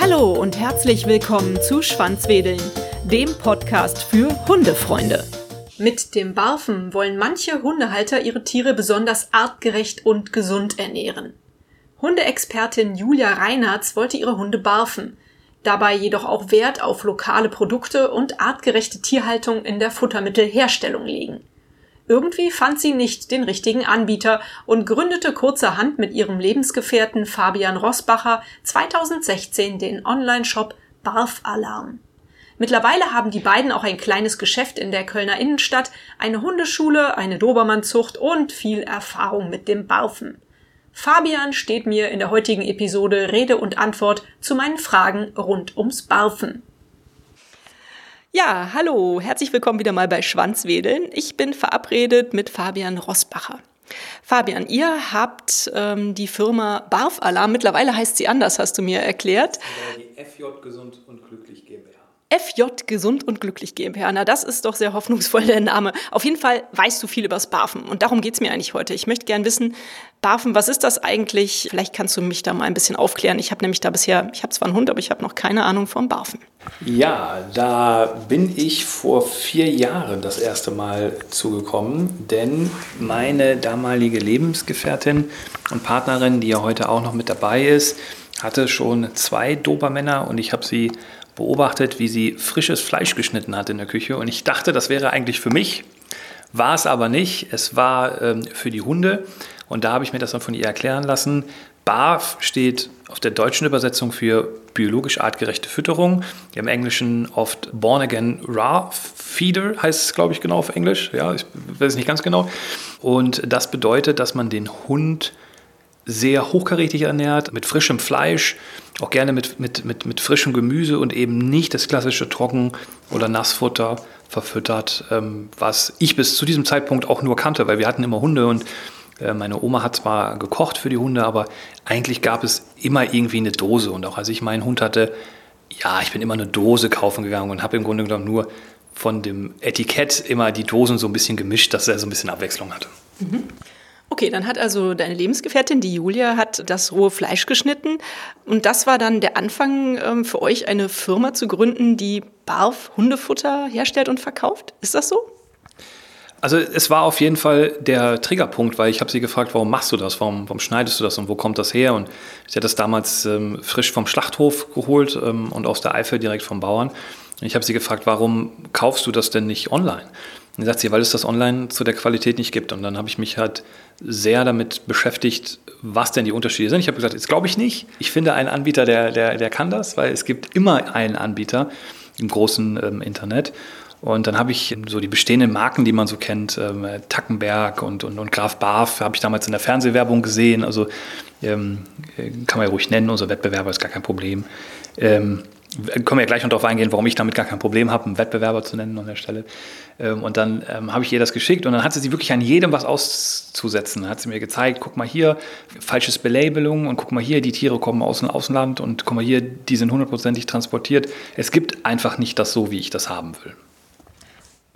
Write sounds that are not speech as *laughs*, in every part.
Hallo und herzlich willkommen zu Schwanzwedeln, dem Podcast für Hundefreunde. Mit dem Barfen wollen manche Hundehalter ihre Tiere besonders artgerecht und gesund ernähren. Hundeexpertin Julia Reinhardt wollte ihre Hunde barfen, dabei jedoch auch Wert auf lokale Produkte und artgerechte Tierhaltung in der Futtermittelherstellung legen. Irgendwie fand sie nicht den richtigen Anbieter und gründete kurzerhand mit ihrem Lebensgefährten Fabian Rossbacher 2016 den Online-Shop Barf Alarm. Mittlerweile haben die beiden auch ein kleines Geschäft in der Kölner Innenstadt, eine Hundeschule, eine Dobermannzucht und viel Erfahrung mit dem Barfen. Fabian steht mir in der heutigen Episode Rede und Antwort zu meinen Fragen rund ums Barfen. Ja, hallo, herzlich willkommen wieder mal bei Schwanzwedeln. Ich bin verabredet mit Fabian Rossbacher. Fabian, ihr habt ähm, die Firma Barf Alarm, mittlerweile heißt sie anders, hast du mir erklärt. Die FJ Gesund und Glücklich. FJ Gesund und Glücklich GmbH. Na, das ist doch sehr hoffnungsvoll der Name. Auf jeden Fall weißt du viel über das Barfen und darum geht's mir eigentlich heute. Ich möchte gern wissen, Barfen, was ist das eigentlich? Vielleicht kannst du mich da mal ein bisschen aufklären. Ich habe nämlich da bisher, ich habe zwar einen Hund, aber ich habe noch keine Ahnung vom Barfen. Ja, da bin ich vor vier Jahren das erste Mal zugekommen, denn meine damalige Lebensgefährtin und Partnerin, die ja heute auch noch mit dabei ist, hatte schon zwei Dobermänner und ich habe sie beobachtet, wie sie frisches Fleisch geschnitten hat in der Küche. Und ich dachte, das wäre eigentlich für mich, war es aber nicht. Es war ähm, für die Hunde. Und da habe ich mir das dann von ihr erklären lassen. BARF steht auf der deutschen Übersetzung für biologisch artgerechte Fütterung. Im Englischen oft Born Again Raw Feeder heißt es, glaube ich, genau auf Englisch. Ja, ich weiß es nicht ganz genau. Und das bedeutet, dass man den Hund sehr hochkarätig ernährt, mit frischem Fleisch, auch gerne mit, mit, mit, mit frischem Gemüse und eben nicht das klassische Trocken- oder Nassfutter verfüttert, ähm, was ich bis zu diesem Zeitpunkt auch nur kannte, weil wir hatten immer Hunde und äh, meine Oma hat zwar gekocht für die Hunde, aber eigentlich gab es immer irgendwie eine Dose. Und auch als ich meinen Hund hatte, ja, ich bin immer eine Dose kaufen gegangen und habe im Grunde genommen nur von dem Etikett immer die Dosen so ein bisschen gemischt, dass er so ein bisschen Abwechslung hatte. Mhm. Okay, dann hat also deine Lebensgefährtin, die Julia, hat das rohe Fleisch geschnitten. Und das war dann der Anfang ähm, für euch, eine Firma zu gründen, die Barf Hundefutter herstellt und verkauft. Ist das so? Also es war auf jeden Fall der Triggerpunkt, weil ich habe sie gefragt, warum machst du das, warum, warum, schneidest du das und wo kommt das her? Und sie hat das damals ähm, frisch vom Schlachthof geholt ähm, und aus der Eifel direkt vom Bauern. Und ich habe sie gefragt, warum kaufst du das denn nicht online? Und sagt sie, weil es das online zu der Qualität nicht gibt. Und dann habe ich mich halt sehr damit beschäftigt, was denn die Unterschiede sind. Ich habe gesagt, jetzt glaube ich nicht. Ich finde einen Anbieter, der, der, der kann das, weil es gibt immer einen Anbieter im großen ähm, Internet. Und dann habe ich so die bestehenden Marken, die man so kennt, ähm, Tackenberg und, und, und Graf Barf, habe ich damals in der Fernsehwerbung gesehen. Also ähm, kann man ja ruhig nennen, unser Wettbewerber ist gar kein Problem. Ähm, können wir ja gleich noch darauf eingehen, warum ich damit gar kein Problem habe, einen Wettbewerber zu nennen an der Stelle. Ähm, und dann ähm, habe ich ihr das geschickt und dann hat sie wirklich an jedem was auszusetzen. Dann hat sie mir gezeigt, guck mal hier, falsches Belabelung und guck mal hier, die Tiere kommen aus dem Ausland und guck mal hier, die sind hundertprozentig transportiert. Es gibt einfach nicht das so, wie ich das haben will.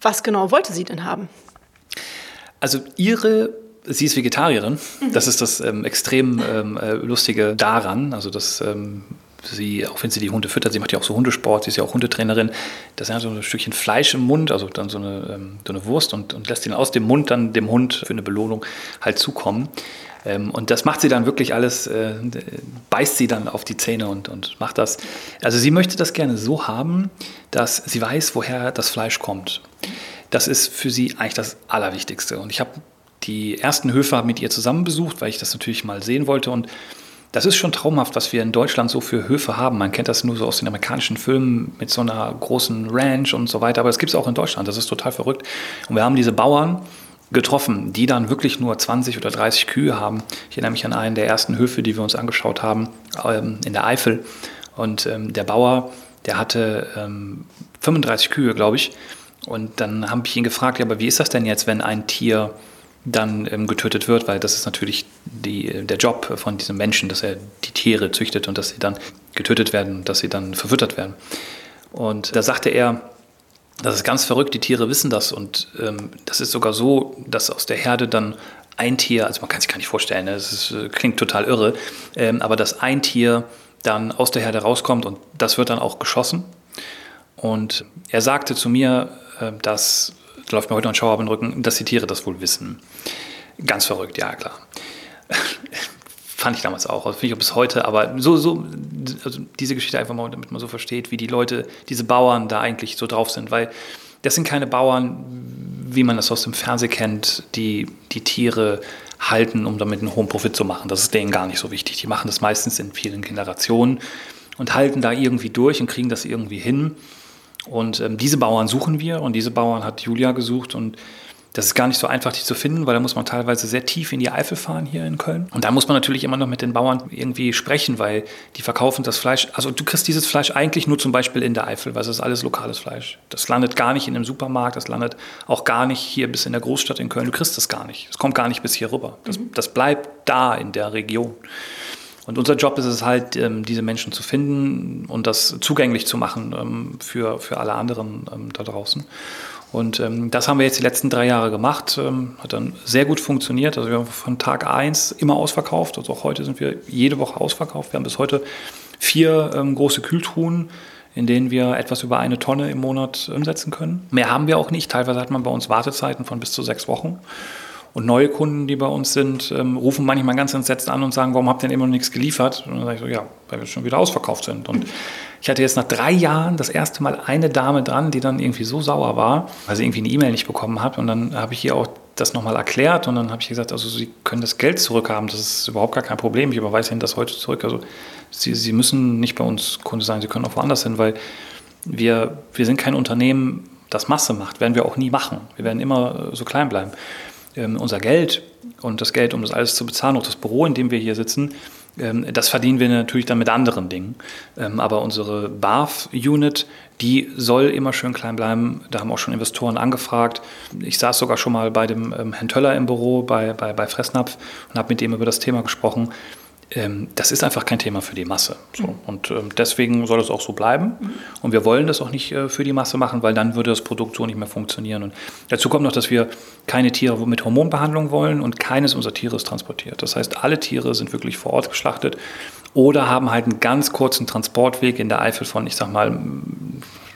Was genau wollte sie denn haben? Also ihre sie ist Vegetarierin. Das ist das ähm, extrem ähm, äh, Lustige daran. Also das ähm, sie, auch wenn sie die Hunde füttert, sie macht ja auch so Hundesport, sie ist ja auch Hundetrainerin, das ist ja so ein Stückchen Fleisch im Mund, also dann so eine, ähm, so eine Wurst und, und lässt ihn aus dem Mund dann dem Hund für eine Belohnung halt zukommen. Ähm, und das macht sie dann wirklich alles, äh, beißt sie dann auf die Zähne und, und macht das. Also sie möchte das gerne so haben, dass sie weiß, woher das Fleisch kommt. Das ist für sie eigentlich das Allerwichtigste. Und ich habe die ersten Höfe mit ihr zusammen besucht, weil ich das natürlich mal sehen wollte und das ist schon traumhaft, was wir in Deutschland so für Höfe haben. Man kennt das nur so aus den amerikanischen Filmen mit so einer großen Ranch und so weiter, aber das gibt es auch in Deutschland. Das ist total verrückt. Und wir haben diese Bauern getroffen, die dann wirklich nur 20 oder 30 Kühe haben. Ich erinnere mich an einen der ersten Höfe, die wir uns angeschaut haben, ähm, in der Eifel. Und ähm, der Bauer, der hatte ähm, 35 Kühe, glaube ich. Und dann habe ich ihn gefragt, ja, aber wie ist das denn jetzt, wenn ein Tier dann ähm, getötet wird, weil das ist natürlich die, der Job von diesem Menschen, dass er die Tiere züchtet und dass sie dann getötet werden, dass sie dann verfüttert werden. Und da sagte er, das ist ganz verrückt, die Tiere wissen das und ähm, das ist sogar so, dass aus der Herde dann ein Tier, also man kann sich gar nicht vorstellen, ne? das ist, äh, klingt total irre, ähm, aber dass ein Tier dann aus der Herde rauskommt und das wird dann auch geschossen. Und er sagte zu mir, äh, dass, da läuft mir heute noch ein Schauer auf den Rücken, dass die Tiere das wohl wissen. Ganz verrückt, ja klar. *laughs* Fand ich damals auch, also finde ich auch bis heute, aber so, so, also diese Geschichte einfach mal, damit man so versteht, wie die Leute, diese Bauern da eigentlich so drauf sind, weil das sind keine Bauern, wie man das aus dem Fernsehen kennt, die die Tiere halten, um damit einen hohen Profit zu machen. Das ist denen gar nicht so wichtig. Die machen das meistens in vielen Generationen und halten da irgendwie durch und kriegen das irgendwie hin. Und ähm, diese Bauern suchen wir und diese Bauern hat Julia gesucht und das ist gar nicht so einfach, die zu finden, weil da muss man teilweise sehr tief in die Eifel fahren hier in Köln. Und da muss man natürlich immer noch mit den Bauern irgendwie sprechen, weil die verkaufen das Fleisch. Also du kriegst dieses Fleisch eigentlich nur zum Beispiel in der Eifel, weil es ist alles lokales Fleisch. Das landet gar nicht in einem Supermarkt, das landet auch gar nicht hier bis in der Großstadt in Köln. Du kriegst das gar nicht. Es kommt gar nicht bis hier rüber. Das, mhm. das bleibt da in der Region. Und unser Job ist es halt, ähm, diese Menschen zu finden und das zugänglich zu machen ähm, für, für alle anderen ähm, da draußen. Und das haben wir jetzt die letzten drei Jahre gemacht. Hat dann sehr gut funktioniert. Also wir haben von Tag 1 immer ausverkauft. Also auch heute sind wir jede Woche ausverkauft. Wir haben bis heute vier große Kühltruhen, in denen wir etwas über eine Tonne im Monat umsetzen können. Mehr haben wir auch nicht. Teilweise hat man bei uns Wartezeiten von bis zu sechs Wochen. Und neue Kunden, die bei uns sind, ähm, rufen manchmal ganz entsetzt an und sagen, warum habt ihr denn immer noch nichts geliefert? Und dann sage ich so, ja, weil wir schon wieder ausverkauft sind. Und ich hatte jetzt nach drei Jahren das erste Mal eine Dame dran, die dann irgendwie so sauer war, weil sie irgendwie eine E-Mail nicht bekommen hat. Und dann habe ich ihr auch das nochmal erklärt und dann habe ich gesagt, also Sie können das Geld zurückhaben, das ist überhaupt gar kein Problem. Ich überweise Ihnen das heute zurück. Also Sie, Sie müssen nicht bei uns Kunde sein, Sie können auch woanders hin, weil wir, wir sind kein Unternehmen, das Masse macht, werden wir auch nie machen. Wir werden immer so klein bleiben unser Geld und das Geld, um das alles zu bezahlen, auch das Büro, in dem wir hier sitzen, ähm, das verdienen wir natürlich dann mit anderen Dingen. Ähm, aber unsere BAF-Unit, die soll immer schön klein bleiben. Da haben auch schon Investoren angefragt. Ich saß sogar schon mal bei dem ähm, Herrn Töller im Büro bei, bei, bei Fressnapf und habe mit ihm über das Thema gesprochen ähm, das ist einfach kein Thema für die Masse. So. Mhm. Und ähm, deswegen soll es auch so bleiben. Mhm. Und wir wollen das auch nicht äh, für die Masse machen, weil dann würde das Produkt so nicht mehr funktionieren. Und dazu kommt noch, dass wir keine Tiere mit Hormonbehandlung wollen und keines unserer Tiere ist transportiert. Das heißt, alle Tiere sind wirklich vor Ort geschlachtet oder haben halt einen ganz kurzen Transportweg in der Eifel von, ich sag mal,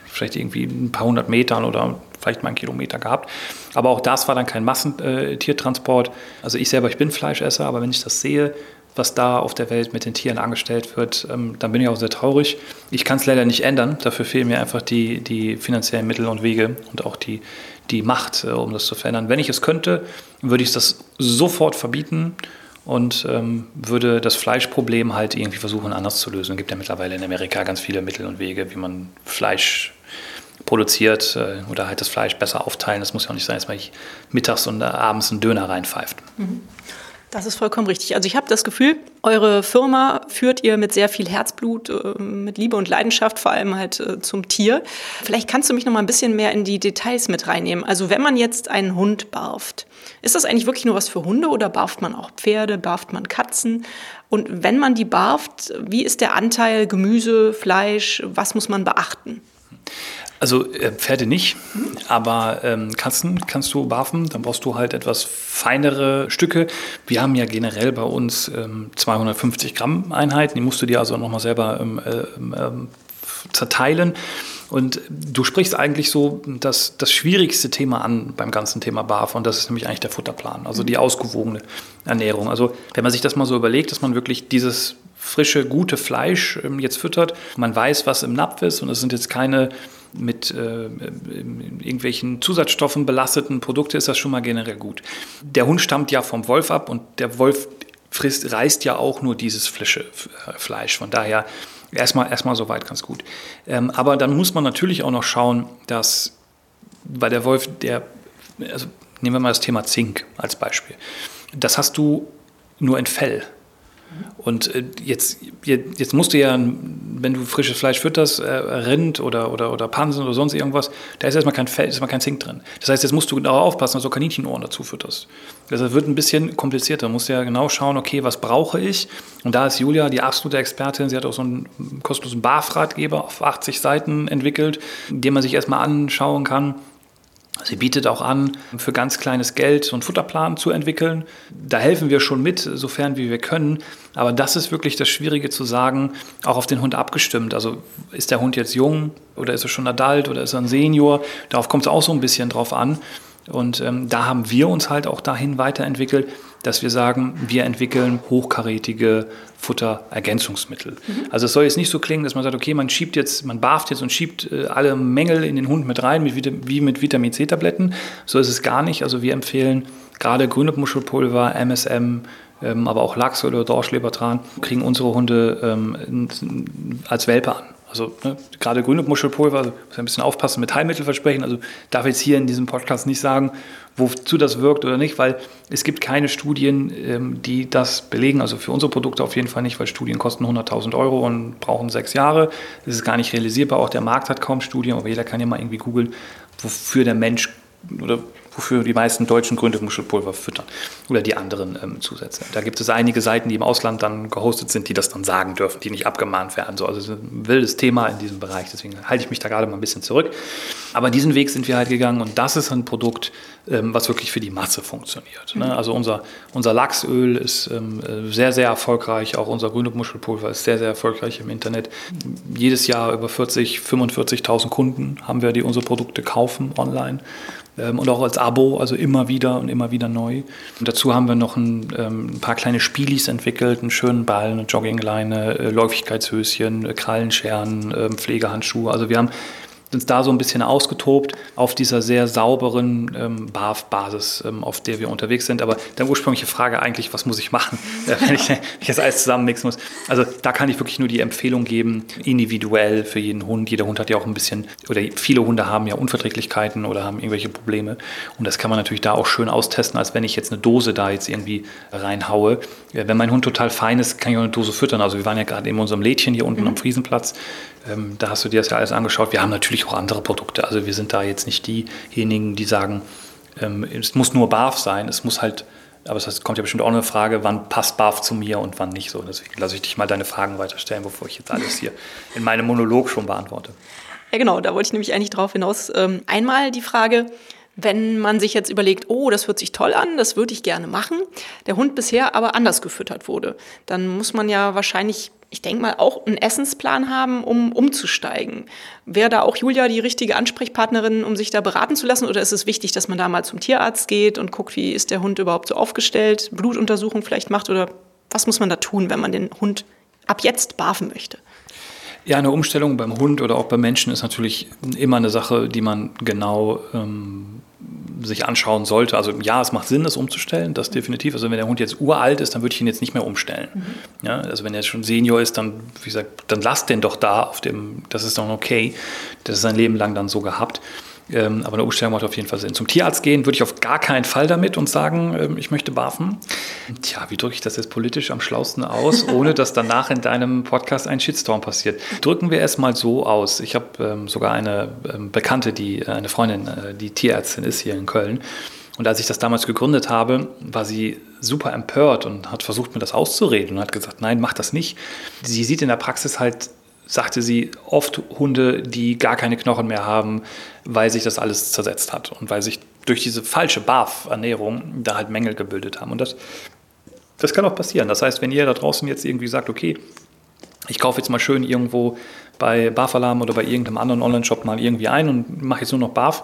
vielleicht irgendwie ein paar hundert Metern oder vielleicht mal einen Kilometer gehabt. Aber auch das war dann kein Massentiertransport. Also ich selber, ich bin Fleischesser, aber wenn ich das sehe, was da auf der Welt mit den Tieren angestellt wird, ähm, dann bin ich auch sehr traurig. Ich kann es leider nicht ändern. Dafür fehlen mir einfach die, die finanziellen Mittel und Wege und auch die, die Macht, äh, um das zu verändern. Wenn ich es könnte, würde ich das sofort verbieten und ähm, würde das Fleischproblem halt irgendwie versuchen anders zu lösen. Es gibt ja mittlerweile in Amerika ganz viele Mittel und Wege, wie man Fleisch produziert äh, oder halt das Fleisch besser aufteilen. Das muss ja auch nicht sein, dass man mittags und abends einen Döner reinpfeift. Mhm. Das ist vollkommen richtig. Also ich habe das Gefühl, eure Firma führt ihr mit sehr viel Herzblut, äh, mit Liebe und Leidenschaft, vor allem halt äh, zum Tier. Vielleicht kannst du mich noch mal ein bisschen mehr in die Details mit reinnehmen. Also wenn man jetzt einen Hund barft, ist das eigentlich wirklich nur was für Hunde oder barft man auch Pferde, barft man Katzen? Und wenn man die barft, wie ist der Anteil Gemüse, Fleisch? Was muss man beachten? Also äh, Pferde nicht, aber ähm, Katzen kannst du barfen, dann brauchst du halt etwas feinere Stücke. Wir haben ja generell bei uns ähm, 250 Gramm Einheiten, die musst du dir also nochmal selber ähm, ähm, ähm, zerteilen. Und du sprichst eigentlich so das, das schwierigste Thema an beim ganzen Thema BAF und das ist nämlich eigentlich der Futterplan, also die ausgewogene Ernährung. Also wenn man sich das mal so überlegt, dass man wirklich dieses frische, gute Fleisch ähm, jetzt füttert, man weiß, was im Napf ist und es sind jetzt keine mit äh, irgendwelchen Zusatzstoffen belasteten Produkte ist das schon mal generell gut. Der Hund stammt ja vom Wolf ab und der Wolf frisst, reißt ja auch nur dieses Flische, äh, Fleisch. Von daher erstmal, erstmal soweit ganz gut. Ähm, aber dann muss man natürlich auch noch schauen, dass bei der Wolf, der, also nehmen wir mal das Thema Zink als Beispiel. Das hast du nur in Fell. Und äh, jetzt, jetzt musst du ja, wenn du frisches Fleisch fütterst, äh, Rind oder, oder, oder Pansen oder sonst irgendwas, da ist erstmal kein ist erstmal kein Zink drin. Das heißt, jetzt musst du genau aufpassen, dass du Kaninchenohren dazu fütterst. Das wird ein bisschen komplizierter. Du musst ja genau schauen, okay, was brauche ich? Und da ist Julia die absolute Expertin. Sie hat auch so einen kostenlosen BAF-Ratgeber auf 80 Seiten entwickelt, den man sich erstmal anschauen kann Sie bietet auch an, für ganz kleines Geld so einen Futterplan zu entwickeln. Da helfen wir schon mit, sofern wie wir können. Aber das ist wirklich das Schwierige zu sagen, auch auf den Hund abgestimmt. Also ist der Hund jetzt jung oder ist er schon adult oder ist er ein Senior? Darauf kommt es auch so ein bisschen drauf an. Und ähm, da haben wir uns halt auch dahin weiterentwickelt, dass wir sagen, wir entwickeln hochkarätige Futterergänzungsmittel. Mhm. Also es soll jetzt nicht so klingen, dass man sagt, okay, man schiebt jetzt, man barft jetzt und schiebt äh, alle Mängel in den Hund mit rein, wie mit Vitamin C-Tabletten. So ist es gar nicht. Also wir empfehlen gerade grüne Muschelpulver, MSM, ähm, aber auch Lachs oder Dorschlebertran, kriegen unsere Hunde ähm, als Welpe an. Also ne, gerade grüne Muschelpulver, also muss ein bisschen aufpassen mit Heilmittelversprechen. Also darf jetzt hier in diesem Podcast nicht sagen, wozu das wirkt oder nicht, weil es gibt keine Studien, ähm, die das belegen. Also für unsere Produkte auf jeden Fall nicht, weil Studien kosten 100.000 Euro und brauchen sechs Jahre. Das ist gar nicht realisierbar. Auch der Markt hat kaum Studien, aber jeder kann ja mal irgendwie googeln, wofür der Mensch oder wofür die meisten Deutschen Gründemuschelpulver füttern oder die anderen ähm, Zusätze. Da gibt es einige Seiten, die im Ausland dann gehostet sind, die das dann sagen dürfen, die nicht abgemahnt werden. So, also ein wildes Thema in diesem Bereich, deswegen halte ich mich da gerade mal ein bisschen zurück. Aber diesen Weg sind wir halt gegangen und das ist ein Produkt, ähm, was wirklich für die Masse funktioniert. Ne? Also unser, unser Lachsöl ist ähm, äh, sehr, sehr erfolgreich, auch unser grüne Muschelpulver ist sehr, sehr erfolgreich im Internet. Jedes Jahr über 40, 45.000 Kunden haben wir, die unsere Produkte kaufen online und auch als Abo, also immer wieder und immer wieder neu. Und dazu haben wir noch ein, ähm, ein paar kleine Spielis entwickelt, einen schönen Ball, eine Joggingleine, äh, Läufigkeitshöschen, äh, Krallenscheren, äh, Pflegehandschuhe. Also wir haben uns da so ein bisschen ausgetobt auf dieser sehr sauberen ähm, BAF-Basis, ähm, auf der wir unterwegs sind. Aber dann ursprüngliche Frage eigentlich, was muss ich machen, *laughs* äh, wenn, ich, wenn ich das alles zusammenmixen muss? Also da kann ich wirklich nur die Empfehlung geben, individuell für jeden Hund. Jeder Hund hat ja auch ein bisschen, oder viele Hunde haben ja Unverträglichkeiten oder haben irgendwelche Probleme. Und das kann man natürlich da auch schön austesten, als wenn ich jetzt eine Dose da jetzt irgendwie reinhaue. Ja, wenn mein Hund total fein ist, kann ich auch eine Dose füttern. Also wir waren ja gerade in unserem Lädchen hier unten mhm. am Friesenplatz. Ähm, da hast du dir das ja alles angeschaut. Wir haben natürlich auch andere Produkte. Also wir sind da jetzt nicht diejenigen, die sagen, ähm, es muss nur BAF sein. Es muss halt, aber es kommt ja bestimmt auch eine Frage, wann passt BAF zu mir und wann nicht so. Deswegen lasse ich dich mal deine Fragen weiterstellen, bevor ich jetzt alles hier in meinem Monolog schon beantworte. Ja, genau, da wollte ich nämlich eigentlich drauf hinaus. Ähm, einmal die Frage, wenn man sich jetzt überlegt, oh, das hört sich toll an, das würde ich gerne machen, der Hund bisher aber anders gefüttert wurde, dann muss man ja wahrscheinlich ich denke mal, auch einen Essensplan haben, um umzusteigen. Wäre da auch Julia die richtige Ansprechpartnerin, um sich da beraten zu lassen? Oder ist es wichtig, dass man da mal zum Tierarzt geht und guckt, wie ist der Hund überhaupt so aufgestellt, Blutuntersuchung vielleicht macht? Oder was muss man da tun, wenn man den Hund ab jetzt barfen möchte? Ja, eine Umstellung beim Hund oder auch beim Menschen ist natürlich immer eine Sache, die man genau ähm, sich anschauen sollte. Also ja, es macht Sinn, das umzustellen, das definitiv. Also wenn der Hund jetzt uralt ist, dann würde ich ihn jetzt nicht mehr umstellen. Mhm. Ja, also wenn er schon Senior ist, dann, wie gesagt, dann lasst den doch da auf dem, das ist doch okay. Das ist sein Leben lang dann so gehabt. Ähm, aber eine Umstellung macht auf jeden Fall Sinn. Zum Tierarzt gehen würde ich auf gar keinen Fall damit und sagen, ähm, ich möchte barfen. Tja, wie drücke ich das jetzt politisch am schlausten aus, *laughs* ohne dass danach in deinem Podcast ein Shitstorm passiert? Drücken wir es mal so aus. Ich habe ähm, sogar eine ähm, Bekannte, die, äh, eine Freundin, äh, die Tierärztin ist hier in Köln. Und als ich das damals gegründet habe, war sie super empört und hat versucht, mir das auszureden und hat gesagt, nein, mach das nicht. Sie sieht in der Praxis halt sagte sie, oft Hunde, die gar keine Knochen mehr haben, weil sich das alles zersetzt hat und weil sich durch diese falsche BAF-Ernährung da halt Mängel gebildet haben. Und das, das kann auch passieren. Das heißt, wenn ihr da draußen jetzt irgendwie sagt, okay, ich kaufe jetzt mal schön irgendwo bei BAF-Alarm oder bei irgendeinem anderen Online-Shop mal irgendwie ein und mache jetzt nur noch BAF,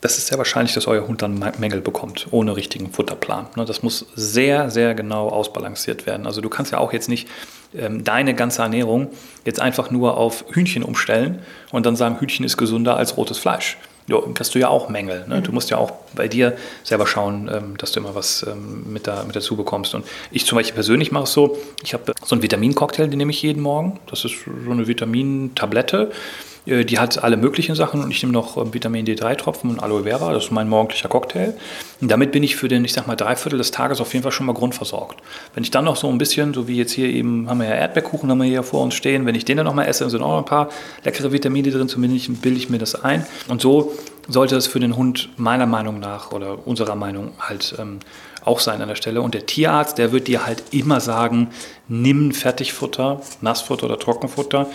das ist sehr wahrscheinlich, dass euer Hund dann Mängel bekommt, ohne richtigen Futterplan. Ne, das muss sehr, sehr genau ausbalanciert werden. Also du kannst ja auch jetzt nicht ähm, deine ganze Ernährung jetzt einfach nur auf Hühnchen umstellen und dann sagen, Hühnchen ist gesünder als rotes Fleisch. Ja, hast du ja auch Mängel. Ne? Du musst ja auch bei dir selber schauen, ähm, dass du immer was ähm, mit, da, mit dazu bekommst. Und ich zum Beispiel persönlich mache es so, ich habe so einen Vitamincocktail, den nehme ich jeden Morgen. Das ist so eine Vitamintablette. Äh, die hat alle möglichen Sachen und ich nehme noch ähm, Vitamin D3-Tropfen und Aloe Vera, das ist mein morgendlicher Cocktail. Und damit bin ich für den, ich sag mal, Dreiviertel des Tages auf jeden Fall schon mal grundversorgt. Wenn ich dann noch so ein bisschen, so wie jetzt hier eben, haben wir ja Erdbeerkuchen, haben wir hier vor uns stehen, wenn ich den dann noch mal esse, sind auch ein paar leckere Vitamine drin, zumindest bilde ich mir das ein. Und so sollte es für den Hund meiner Meinung nach oder unserer Meinung halt ähm, auch sein an der Stelle. Und der Tierarzt, der wird dir halt immer sagen, nimm Fertigfutter, Nassfutter oder Trockenfutter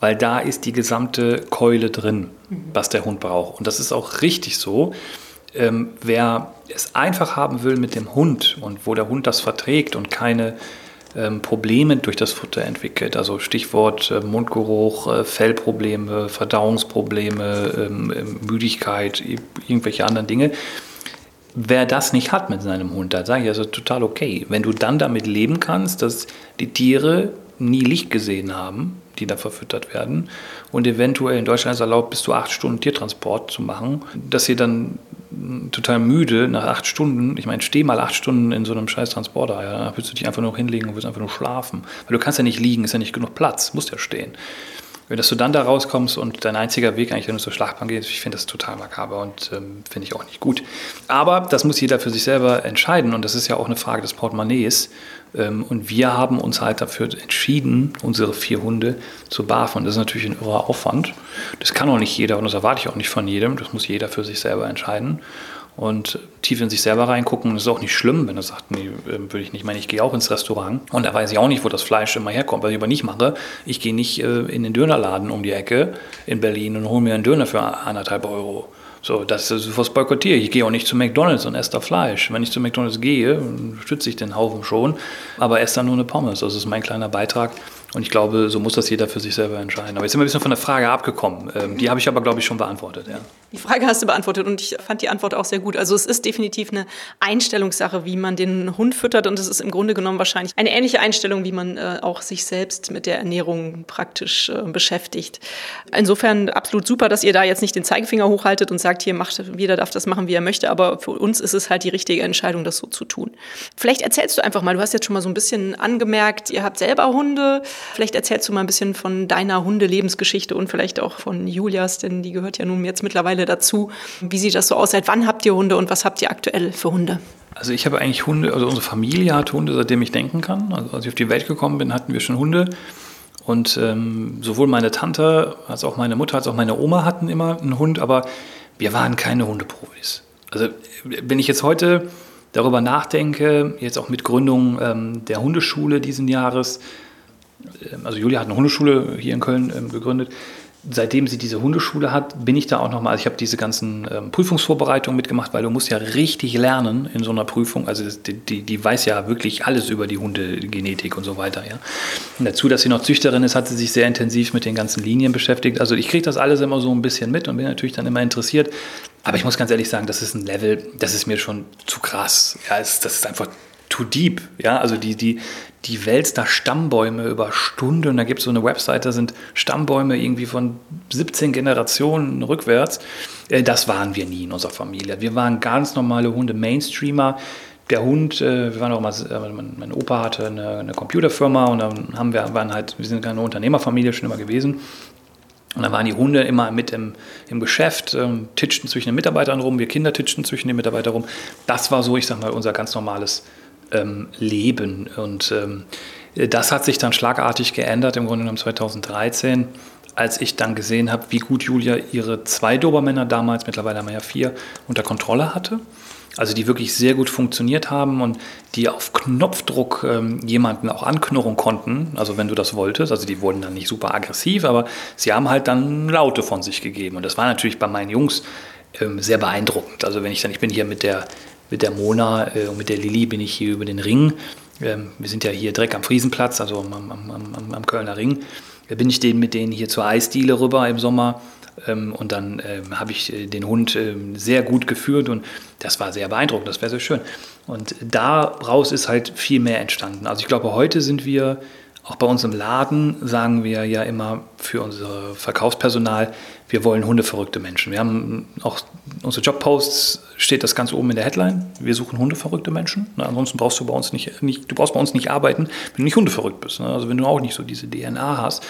weil da ist die gesamte Keule drin, was der Hund braucht. Und das ist auch richtig so. Ähm, wer es einfach haben will mit dem Hund und wo der Hund das verträgt und keine ähm, Probleme durch das Futter entwickelt, also Stichwort äh, Mundgeruch, äh, Fellprobleme, Verdauungsprobleme, ähm, ähm Müdigkeit, irgendwelche anderen Dinge, wer das nicht hat mit seinem Hund, da sage ich also total okay. Wenn du dann damit leben kannst, dass die Tiere nie Licht gesehen haben, die da verfüttert werden und eventuell in Deutschland ist erlaubt, bis zu acht Stunden Tiertransport zu machen, dass sie dann total müde nach acht Stunden. Ich meine, steh mal acht Stunden in so einem scheiß Transporter. Ja, dann willst du dich einfach nur hinlegen und willst einfach nur schlafen. Weil du kannst ja nicht liegen, ist ja nicht genug Platz, musst ja stehen. Dass du dann da rauskommst und dein einziger Weg eigentlich, wenn du zur Schlachtbahn gehst, ich finde das total makaber und ähm, finde ich auch nicht gut. Aber das muss jeder für sich selber entscheiden und das ist ja auch eine Frage des Portemonnaies. Ähm, und wir haben uns halt dafür entschieden, unsere vier Hunde zu barfen. Das ist natürlich ein irrer Aufwand. Das kann auch nicht jeder und das erwarte ich auch nicht von jedem. Das muss jeder für sich selber entscheiden und tief in sich selber reingucken. Das ist auch nicht schlimm, wenn er sagt, nee, ähm, würde ich nicht. Ich meine, ich gehe auch ins Restaurant und da weiß ich auch nicht, wo das Fleisch immer herkommt. Was ich aber nicht mache, ich gehe nicht äh, in den Dönerladen um die Ecke in Berlin und hole mir einen Döner für anderthalb Euro. So, das ist was boykottiere ich. Ich gehe auch nicht zu McDonalds und esse da Fleisch. Wenn ich zu McDonalds gehe, stütze ich den Haufen schon, aber esse dann nur eine Pommes. Das ist mein kleiner Beitrag und ich glaube, so muss das jeder für sich selber entscheiden. Aber jetzt sind wir ein bisschen von der Frage abgekommen. Ähm, die habe ich aber, glaube ich, schon beantwortet. Ja. Die Frage hast du beantwortet und ich fand die Antwort auch sehr gut. Also es ist definitiv eine Einstellungssache, wie man den Hund füttert und es ist im Grunde genommen wahrscheinlich eine ähnliche Einstellung, wie man äh, auch sich selbst mit der Ernährung praktisch äh, beschäftigt. Insofern absolut super, dass ihr da jetzt nicht den Zeigefinger hochhaltet und sagt, hier macht, jeder darf das machen, wie er möchte, aber für uns ist es halt die richtige Entscheidung, das so zu tun. Vielleicht erzählst du einfach mal, du hast jetzt schon mal so ein bisschen angemerkt, ihr habt selber Hunde. Vielleicht erzählst du mal ein bisschen von deiner Hundelebensgeschichte und vielleicht auch von Julias, denn die gehört ja nun jetzt mittlerweile dazu. Wie sieht das so aus? Seit wann habt ihr Hunde und was habt ihr aktuell für Hunde? Also ich habe eigentlich Hunde, also unsere Familie hat Hunde, seitdem ich denken kann. Also als ich auf die Welt gekommen bin, hatten wir schon Hunde. Und ähm, sowohl meine Tante als auch meine Mutter als auch meine Oma hatten immer einen Hund, aber wir waren keine Hundeprofis. Also wenn ich jetzt heute darüber nachdenke, jetzt auch mit Gründung ähm, der Hundeschule diesen Jahres, ähm, also Julia hat eine Hundeschule hier in Köln ähm, gegründet. Seitdem sie diese Hundeschule hat, bin ich da auch nochmal, also ich habe diese ganzen ähm, Prüfungsvorbereitungen mitgemacht, weil du musst ja richtig lernen in so einer Prüfung. Also die, die, die, weiß ja wirklich alles über die Hundegenetik und so weiter. Ja. Und dazu, dass sie noch Züchterin ist, hat sie sich sehr intensiv mit den ganzen Linien beschäftigt. Also ich kriege das alles immer so ein bisschen mit und bin natürlich dann immer interessiert. Aber ich muss ganz ehrlich sagen, das ist ein Level, das ist mir schon zu krass. Ja, das ist einfach too deep. Ja, also die, die, die wälzt da Stammbäume über Stunden. Da gibt es so eine Website, da sind Stammbäume irgendwie von 17 Generationen rückwärts. Äh, das waren wir nie in unserer Familie. Wir waren ganz normale Hunde-Mainstreamer. Der Hund, äh, wir waren auch mal, äh, mein Opa hatte eine, eine Computerfirma und dann haben wir, waren halt, wir sind keine Unternehmerfamilie schon immer gewesen. Und dann waren die Hunde immer mit im, im Geschäft, ähm, titschten zwischen den Mitarbeitern rum, wir Kinder titschten zwischen den Mitarbeitern rum. Das war so, ich sag mal, unser ganz normales ähm, leben. Und ähm, das hat sich dann schlagartig geändert, im Grunde genommen 2013, als ich dann gesehen habe, wie gut Julia ihre zwei Dobermänner damals, mittlerweile haben wir ja vier, unter Kontrolle hatte. Also die wirklich sehr gut funktioniert haben und die auf Knopfdruck ähm, jemanden auch anknurren konnten, also wenn du das wolltest. Also die wurden dann nicht super aggressiv, aber sie haben halt dann Laute von sich gegeben. Und das war natürlich bei meinen Jungs ähm, sehr beeindruckend. Also wenn ich dann, ich bin hier mit der mit der Mona äh, und mit der Lilly bin ich hier über den Ring. Ähm, wir sind ja hier direkt am Friesenplatz, also am, am, am, am Kölner Ring. Da bin ich den mit denen hier zur Eisdiele rüber im Sommer. Ähm, und dann ähm, habe ich äh, den Hund ähm, sehr gut geführt und das war sehr beeindruckend, das wäre sehr schön. Und daraus ist halt viel mehr entstanden. Also ich glaube, heute sind wir auch bei uns im Laden sagen wir ja immer für unser Verkaufspersonal, wir wollen hundeverrückte Menschen. Wir haben auch unsere Jobposts steht das ganz oben in der Headline. Wir suchen hundeverrückte Menschen. Na, ansonsten brauchst du bei uns nicht, nicht, du brauchst bei uns nicht arbeiten, wenn du nicht hundeverrückt bist. Ne? Also wenn du auch nicht so diese DNA hast.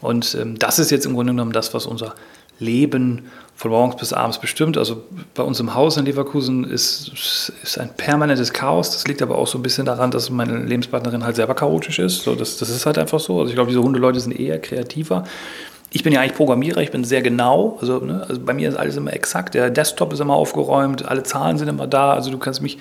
Und ähm, das ist jetzt im Grunde genommen das, was unser Leben von morgens bis abends bestimmt. Also bei uns im Haus in Leverkusen ist, ist ein permanentes Chaos. Das liegt aber auch so ein bisschen daran, dass meine Lebenspartnerin halt selber chaotisch ist. So, das, das ist halt einfach so. Also ich glaube, diese Hundeleute sind eher kreativer. Ich bin ja eigentlich Programmierer, ich bin sehr genau. Also, ne, also bei mir ist alles immer exakt. Der Desktop ist immer aufgeräumt, alle Zahlen sind immer da. Also du kannst mich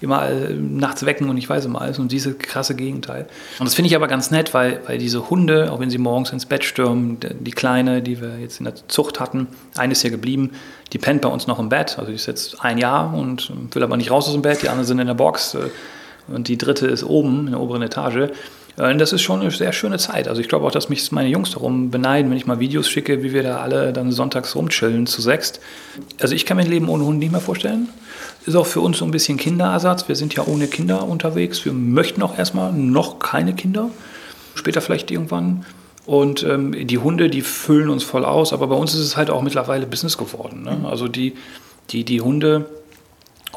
immer äh, nachts wecken und ich weiß immer alles und diese krasse Gegenteil. Und das finde ich aber ganz nett, weil, weil diese Hunde, auch wenn sie morgens ins Bett stürmen, die Kleine, die wir jetzt in der Zucht hatten, eine ist hier geblieben, die pennt bei uns noch im Bett. Also die ist jetzt ein Jahr und will aber nicht raus aus dem Bett, die anderen sind in der Box äh, und die dritte ist oben in der oberen Etage. Äh, das ist schon eine sehr schöne Zeit. Also ich glaube auch, dass mich meine Jungs darum beneiden, wenn ich mal Videos schicke, wie wir da alle dann sonntags rumchillen zu sechst. Also ich kann mir ein Leben ohne Hund nicht mehr vorstellen. Ist auch für uns so ein bisschen Kinderersatz. Wir sind ja ohne Kinder unterwegs. Wir möchten auch erstmal noch keine Kinder. Später vielleicht irgendwann. Und ähm, die Hunde, die füllen uns voll aus. Aber bei uns ist es halt auch mittlerweile Business geworden. Ne? Also die, die, die Hunde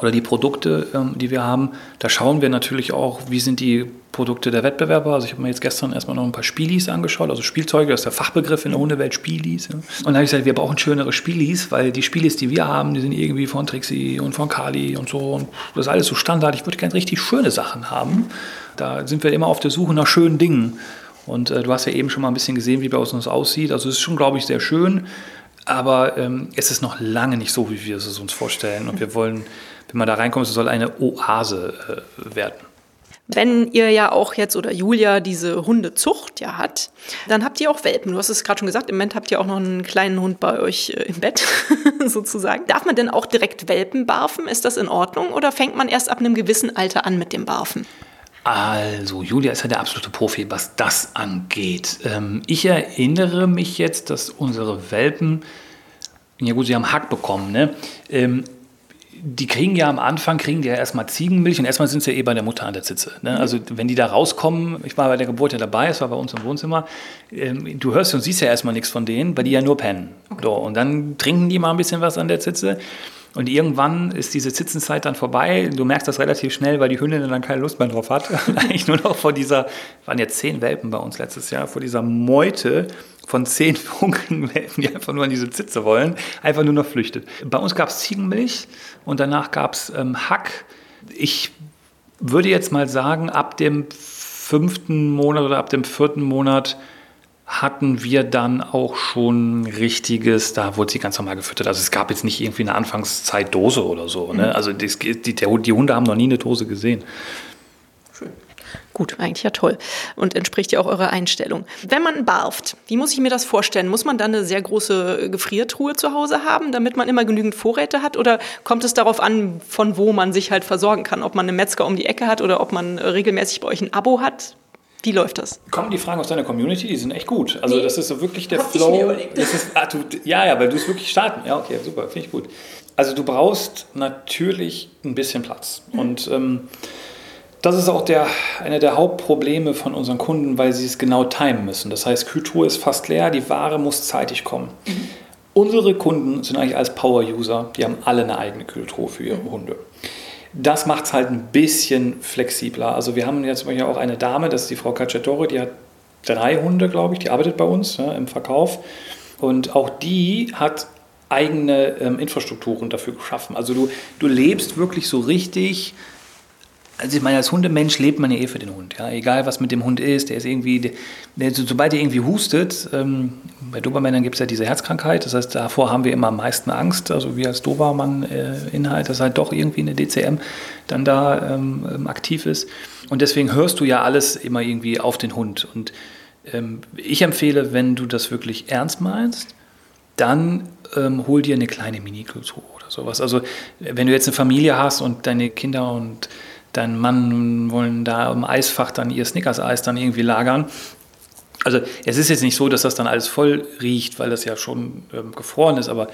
oder die Produkte, ähm, die wir haben, da schauen wir natürlich auch, wie sind die Produkte der Wettbewerber. Also ich habe mir jetzt gestern erstmal noch ein paar Spielis angeschaut, also Spielzeuge, das ist der Fachbegriff in der Hundewelt, Spielis. Ja. Und dann habe ich gesagt, wir brauchen schönere Spielis, weil die Spielis, die wir haben, die sind irgendwie von Trixie und von Kali und so. Und das ist alles so Standard. Ich würde gerne richtig schöne Sachen haben. Da sind wir immer auf der Suche nach schönen Dingen. Und äh, du hast ja eben schon mal ein bisschen gesehen, wie bei uns aussieht. Also es ist schon, glaube ich, sehr schön. Aber ähm, es ist noch lange nicht so, wie wir es uns vorstellen. Und wir wollen wenn man da reinkommt, es soll eine Oase äh, werden. Wenn ihr ja auch jetzt oder Julia diese Hundezucht ja hat, dann habt ihr auch Welpen. Du hast es gerade schon gesagt, im Moment habt ihr auch noch einen kleinen Hund bei euch äh, im Bett *laughs* sozusagen. Darf man denn auch direkt Welpen barfen? Ist das in Ordnung oder fängt man erst ab einem gewissen Alter an mit dem Barfen? Also, Julia ist ja der absolute Profi, was das angeht. Ähm, ich erinnere mich jetzt, dass unsere Welpen, ja gut, sie haben Hack bekommen, ne? Ähm, die kriegen ja am Anfang, kriegen die ja erstmal Ziegenmilch und erstmal sind sie ja eh bei der Mutter an der Zitze. Ne? Mhm. Also wenn die da rauskommen, ich war bei der Geburt ja dabei, es war bei uns im Wohnzimmer, ähm, du hörst und siehst ja erstmal nichts von denen, weil die ja nur pennen. Okay. So, und dann trinken die mal ein bisschen was an der Zitze. Und irgendwann ist diese Zitzenzeit dann vorbei. Du merkst das relativ schnell, weil die Hündin dann keine Lust mehr drauf hat. *laughs* Eigentlich nur noch vor dieser, waren jetzt zehn Welpen bei uns letztes Jahr, vor dieser Meute von zehn *laughs* funkelnden Welpen, die einfach nur an diese Zitze wollen, einfach nur noch flüchtet. Bei uns gab es Ziegenmilch und danach gab es ähm, Hack. Ich würde jetzt mal sagen, ab dem fünften Monat oder ab dem vierten Monat hatten wir dann auch schon richtiges, da wurde sie ganz normal gefüttert. Also es gab jetzt nicht irgendwie eine Anfangszeit Dose oder so. Ne? Mhm. Also die, die, die Hunde haben noch nie eine Dose gesehen. Gut, eigentlich ja toll und entspricht ja auch eurer Einstellung. Wenn man barft, wie muss ich mir das vorstellen? Muss man dann eine sehr große Gefriertruhe zu Hause haben, damit man immer genügend Vorräte hat? Oder kommt es darauf an, von wo man sich halt versorgen kann? Ob man einen Metzger um die Ecke hat oder ob man regelmäßig bei euch ein Abo hat? Wie läuft das? Kommen die Fragen aus deiner Community, die sind echt gut. Also nee, das ist so wirklich der Flow. Das ist, ah, du, ja, ja, weil du es wirklich starten. Ja, okay, super, finde ich gut. Also du brauchst natürlich ein bisschen Platz. Mhm. Und ähm, das ist auch der, einer der Hauptprobleme von unseren Kunden, weil sie es genau timen müssen. Das heißt, Kühltruhe ist fast leer, die Ware muss zeitig kommen. Mhm. Unsere Kunden sind eigentlich als Power-User, die haben alle eine eigene Kühltruhe für ihre mhm. Hunde. Das macht es halt ein bisschen flexibler. Also wir haben jetzt auch eine Dame, das ist die Frau Cacciatore, die hat drei Hunde, glaube ich, die arbeitet bei uns ja, im Verkauf. Und auch die hat eigene ähm, Infrastrukturen dafür geschaffen. Also du, du lebst wirklich so richtig also ich meine, als Hundemensch lebt man ja eh für den Hund. Ja? Egal, was mit dem Hund ist, der ist irgendwie, der, der, sobald er irgendwie hustet, ähm, bei Dobermännern gibt es ja diese Herzkrankheit, das heißt, davor haben wir immer am meisten Angst, also wir als Dobermann-Inhalt, äh, dass halt doch irgendwie eine DCM dann da ähm, ähm, aktiv ist. Und deswegen hörst du ja alles immer irgendwie auf den Hund. Und ähm, ich empfehle, wenn du das wirklich ernst meinst, dann ähm, hol dir eine kleine Mini-Kultur oder sowas. Also wenn du jetzt eine Familie hast und deine Kinder und dein Mann wollen da im Eisfach dann ihr Snickers-Eis dann irgendwie lagern. Also es ist jetzt nicht so, dass das dann alles voll riecht, weil das ja schon ähm, gefroren ist, aber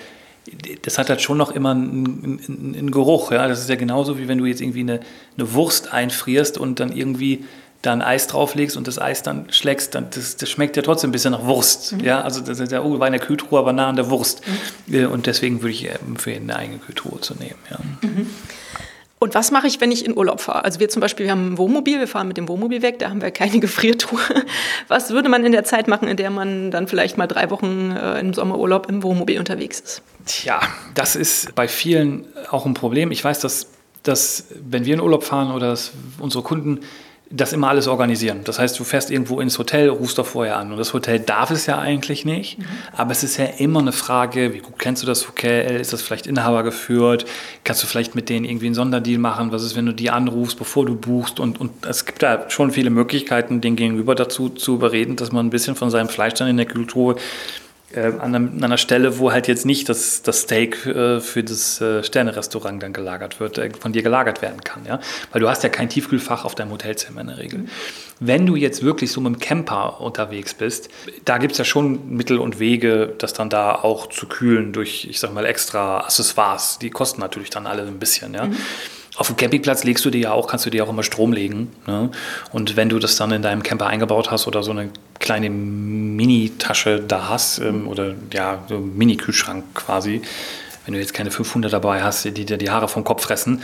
das hat halt schon noch immer einen, einen, einen, Geruch. Ja? Das ist ja genauso, wie wenn du jetzt irgendwie eine, eine Wurst einfrierst und dann irgendwie da ein Eis drauflegst und das Eis dann schlägst, dann das, das schmeckt ja trotzdem ein bisschen nach Wurst. Mhm. Ja, also das ist ja, oh, war in der Kühltruhe, aber nah an der Wurst. Mhm. Und deswegen würde ich empfehlen, eine eigene Kühltruhe zu nehmen. Ja. Mhm. Und was mache ich, wenn ich in Urlaub fahre? Also wir zum Beispiel, wir haben ein Wohnmobil, wir fahren mit dem Wohnmobil weg, da haben wir keine *laughs* Gefriertruhe. Was würde man in der Zeit machen, in der man dann vielleicht mal drei Wochen äh, im Sommerurlaub im Wohnmobil unterwegs ist? Tja, das ist bei vielen auch ein Problem. Ich weiß, dass, dass wenn wir in Urlaub fahren oder unsere Kunden das immer alles organisieren. Das heißt, du fährst irgendwo ins Hotel, rufst doch vorher an. Und das Hotel darf es ja eigentlich nicht. Mhm. Aber es ist ja immer eine Frage, wie gut kennst du das Hotel? Ist das vielleicht Inhaber geführt? Kannst du vielleicht mit denen irgendwie einen Sonderdeal machen? Was ist, wenn du die anrufst, bevor du buchst? Und, und es gibt da schon viele Möglichkeiten, den Gegenüber dazu zu überreden, dass man ein bisschen von seinem Fleisch dann in der Kultur äh, an, an, einer Stelle, wo halt jetzt nicht das, das Steak äh, für das äh, Sterne-Restaurant dann gelagert wird, äh, von dir gelagert werden kann. Ja? Weil du hast ja kein Tiefkühlfach auf deinem Hotelzimmer in der Regel. Mhm. Wenn du jetzt wirklich so mit dem Camper unterwegs bist, da gibt es ja schon Mittel und Wege, das dann da auch zu kühlen durch, ich sag mal, extra Accessoires. Die kosten natürlich dann alle ein bisschen. Ja? Mhm. Auf dem Campingplatz legst du dir ja auch, kannst du dir auch immer Strom legen. Ne? Und wenn du das dann in deinem Camper eingebaut hast oder so eine kleine Mini-Tasche da hast ähm, oder ja, so Mini-Kühlschrank quasi, wenn du jetzt keine 500 dabei hast, die dir die Haare vom Kopf fressen,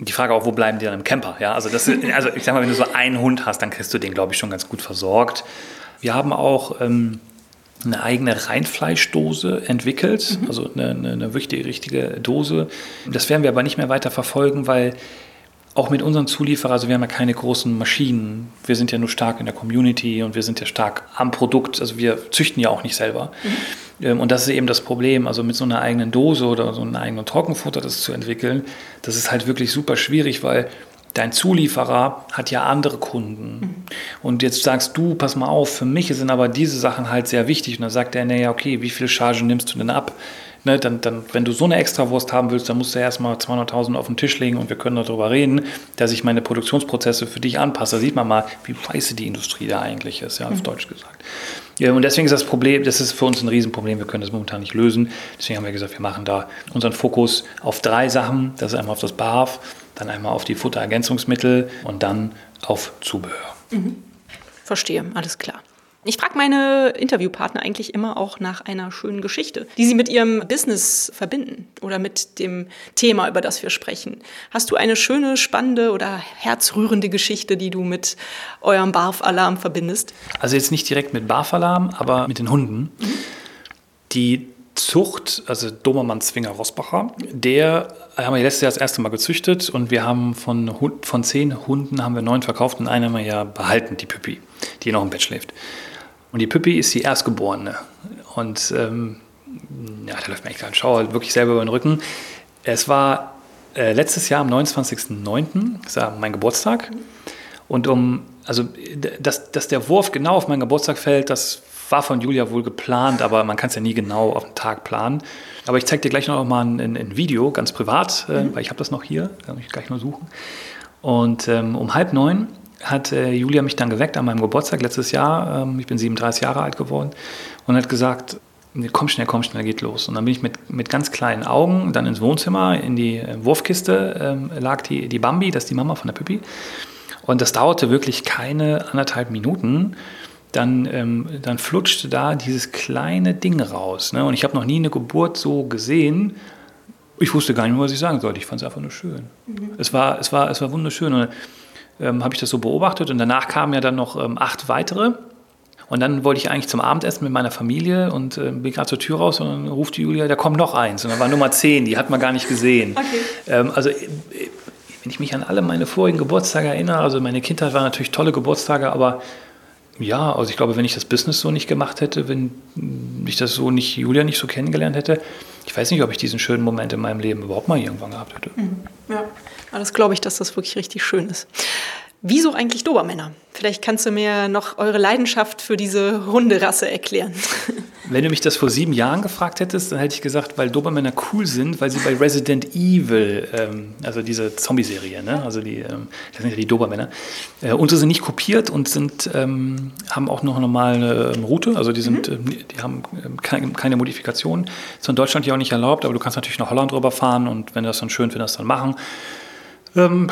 die Frage auch, wo bleiben die dann im Camper? Ja, also, das, also ich sag mal, wenn du so einen Hund hast, dann kriegst du den, glaube ich, schon ganz gut versorgt. Wir haben auch ähm, eine eigene Reinfleischdose entwickelt, mhm. also eine, eine, eine wichtige, richtige Dose. Das werden wir aber nicht mehr weiter verfolgen, weil auch mit unseren Zulieferern, also wir haben ja keine großen Maschinen, wir sind ja nur stark in der Community und wir sind ja stark am Produkt, also wir züchten ja auch nicht selber. Mhm. Ähm, und das ist eben das Problem, also mit so einer eigenen Dose oder so einem eigenen Trockenfutter das zu entwickeln, das ist halt wirklich super schwierig, weil dein Zulieferer hat ja andere Kunden. Mhm. Und jetzt sagst du, pass mal auf, für mich sind aber diese Sachen halt sehr wichtig. Und dann sagt er, naja, okay, wie viel Charge nimmst du denn ab? Ne, dann, dann, wenn du so eine Extrawurst haben willst, dann musst du erstmal 200.000 auf den Tisch legen und wir können darüber reden, dass ich meine Produktionsprozesse für dich anpasse. Da sieht man mal, wie scheiße die Industrie da eigentlich ist, ja, auf mhm. Deutsch gesagt. Und deswegen ist das Problem, das ist für uns ein Riesenproblem, wir können das momentan nicht lösen. Deswegen haben wir gesagt, wir machen da unseren Fokus auf drei Sachen. Das ist einmal auf das BAF, dann einmal auf die Futterergänzungsmittel und dann auf Zubehör. Mhm. Verstehe, alles klar. Ich frage meine Interviewpartner eigentlich immer auch nach einer schönen Geschichte, die sie mit ihrem Business verbinden oder mit dem Thema, über das wir sprechen. Hast du eine schöne, spannende oder herzrührende Geschichte, die du mit eurem BARF-Alarm verbindest? Also jetzt nicht direkt mit BARF-Alarm, aber mit den Hunden. Mhm. Die Zucht, also Dobermann-Zwinger Rosbacher, der haben wir letztes Jahr das erste Mal gezüchtet und wir haben von, von zehn Hunden haben wir neun verkauft und einen haben wir ja behalten, die Püppi, die noch im Bett schläft. Und die Püppi ist die Erstgeborene. Und ähm, ja, da läuft mir echt ein Schauer wirklich selber über den Rücken. Es war äh, letztes Jahr am 29.09., das war mein Geburtstag. Und um, also, dass, dass der Wurf genau auf meinen Geburtstag fällt, das war von Julia wohl geplant, aber man kann es ja nie genau auf den Tag planen. Aber ich zeige dir gleich noch mal ein, ein Video, ganz privat, äh, mhm. weil ich habe das noch hier, kann ich gleich mal suchen. Und ähm, um halb neun hat äh, Julia mich dann geweckt an meinem Geburtstag letztes Jahr. Ähm, ich bin 37 Jahre alt geworden und hat gesagt, komm schnell, komm schnell, geht los. Und dann bin ich mit, mit ganz kleinen Augen dann ins Wohnzimmer, in die äh, Wurfkiste ähm, lag die, die Bambi, das ist die Mama von der Pippi. Und das dauerte wirklich keine anderthalb Minuten. Dann, ähm, dann flutschte da dieses kleine Ding raus. Ne? Und ich habe noch nie eine Geburt so gesehen. Ich wusste gar nicht mehr, was ich sagen sollte. Ich fand es einfach nur schön. Mhm. Es, war, es, war, es war wunderschön. Und ähm, habe ich das so beobachtet und danach kamen ja dann noch ähm, acht weitere. Und dann wollte ich eigentlich zum Abendessen mit meiner Familie und äh, bin gerade zur Tür raus und dann ruft die Julia, da kommt noch eins. Und dann war Nummer zehn, die hat man gar nicht gesehen. Okay. Ähm, also äh, wenn ich mich an alle meine vorigen Geburtstage erinnere, also meine Kindheit waren natürlich tolle Geburtstage, aber ja, also ich glaube, wenn ich das Business so nicht gemacht hätte, wenn ich das so nicht, Julia nicht so kennengelernt hätte, ich weiß nicht, ob ich diesen schönen Moment in meinem Leben überhaupt mal irgendwann gehabt hätte. Mhm. Ja, das glaube ich, dass das wirklich richtig schön ist. Wieso eigentlich Dobermänner? Vielleicht kannst du mir noch eure Leidenschaft für diese Hunderasse erklären. *laughs* Wenn du mich das vor sieben Jahren gefragt hättest, dann hätte ich gesagt, weil Dobermänner cool sind, weil sie bei Resident Evil, ähm, also diese Zombie-Serie, ne? also die, ähm, das sind ja die Dobermänner, äh, unsere sind nicht kopiert und sind, ähm, haben auch noch eine ähm, Route, also die, sind, mhm. äh, die haben ähm, keine, keine Modifikation. Ist in Deutschland ja auch nicht erlaubt, aber du kannst natürlich nach Holland drüber fahren und wenn du das dann schön findest, dann machen. Ähm,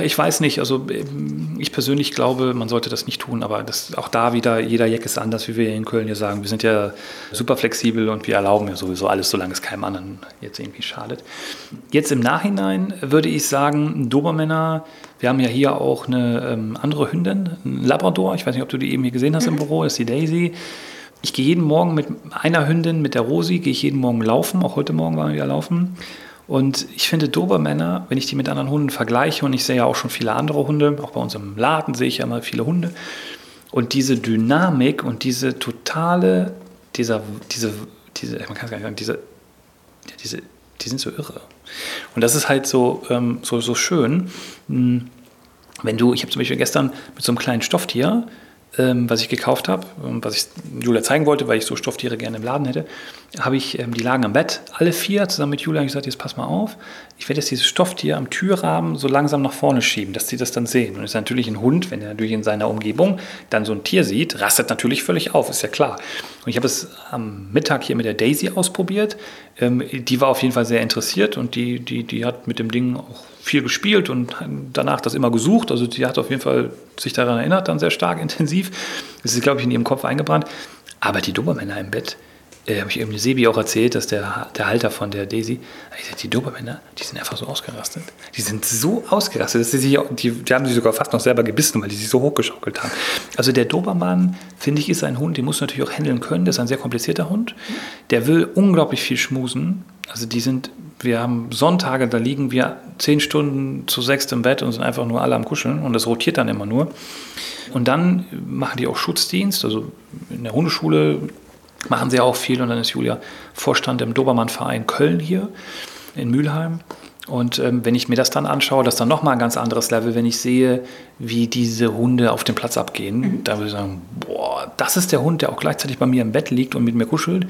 ich weiß nicht, also ähm, ich persönlich glaube, man sollte das nicht tun, aber das, auch da wieder, jeder Jack ist anders, wie wir hier in Köln hier sagen. Wir sind ja super flexibel und wir erlauben ja sowieso alles, solange es keinem anderen jetzt irgendwie schadet. Jetzt im Nachhinein würde ich sagen, Dobermänner, wir haben ja hier auch eine ähm, andere Hündin, ein Labrador, ich weiß nicht, ob du die eben hier gesehen hast im mhm. Büro, ist die Daisy. Ich gehe jeden Morgen mit einer Hündin, mit der Rosi, gehe ich jeden Morgen laufen, auch heute Morgen waren wir laufen. Und ich finde Dobermänner, wenn ich die mit anderen Hunden vergleiche, und ich sehe ja auch schon viele andere Hunde, auch bei uns im Laden sehe ich ja immer viele Hunde, und diese Dynamik und diese totale, dieser, diese, diese, man kann es gar nicht sagen, diese, diese, die sind so irre. Und das ist halt so, ähm, so, so schön. Hm, wenn du, ich habe zum Beispiel gestern mit so einem kleinen Stofftier, ähm, was ich gekauft habe, was ich Julia zeigen wollte, weil ich so Stofftiere gerne im Laden hätte, habe ich, ähm, die lagen am Bett, alle vier zusammen mit Julia, ich gesagt, jetzt pass mal auf, ich werde jetzt dieses Stofftier am Türrahmen so langsam nach vorne schieben, dass sie das dann sehen. Und ist natürlich ein Hund, wenn er natürlich in seiner Umgebung dann so ein Tier sieht, rastet natürlich völlig auf, ist ja klar. Und ich habe es am Mittag hier mit der Daisy ausprobiert, ähm, die war auf jeden Fall sehr interessiert und die, die, die hat mit dem Ding auch viel gespielt und danach das immer gesucht. Also sie hat auf jeden Fall sich daran erinnert, dann sehr stark *laughs* intensiv. Das ist, glaube ich, in ihrem Kopf eingebrannt. Aber die Dobermänner im Bett, äh, habe ich eben Sebi auch erzählt, dass der, der Halter von der Daisy, ich sag, die Dobermänner, die sind einfach so ausgerastet. Die sind so ausgerastet, dass sie sich, die, die haben sich sogar fast noch selber gebissen, weil die sich so hochgeschaukelt haben. Also der Dobermann, finde ich, ist ein Hund, den muss du natürlich auch handeln können. Das ist ein sehr komplizierter Hund. Der will unglaublich viel schmusen. Also die sind, wir haben Sonntage, da liegen wir zehn Stunden zu sechs im Bett und sind einfach nur alle am Kuscheln und das rotiert dann immer nur. Und dann machen die auch Schutzdienst, also in der Hundeschule machen sie auch viel und dann ist Julia Vorstand im Dobermann-Verein Köln hier in Mülheim. Und ähm, wenn ich mir das dann anschaue, das ist dann nochmal ein ganz anderes Level, wenn ich sehe, wie diese Hunde auf dem Platz abgehen. Mhm. Da würde ich sagen, boah, das ist der Hund, der auch gleichzeitig bei mir im Bett liegt und mit mir kuschelt.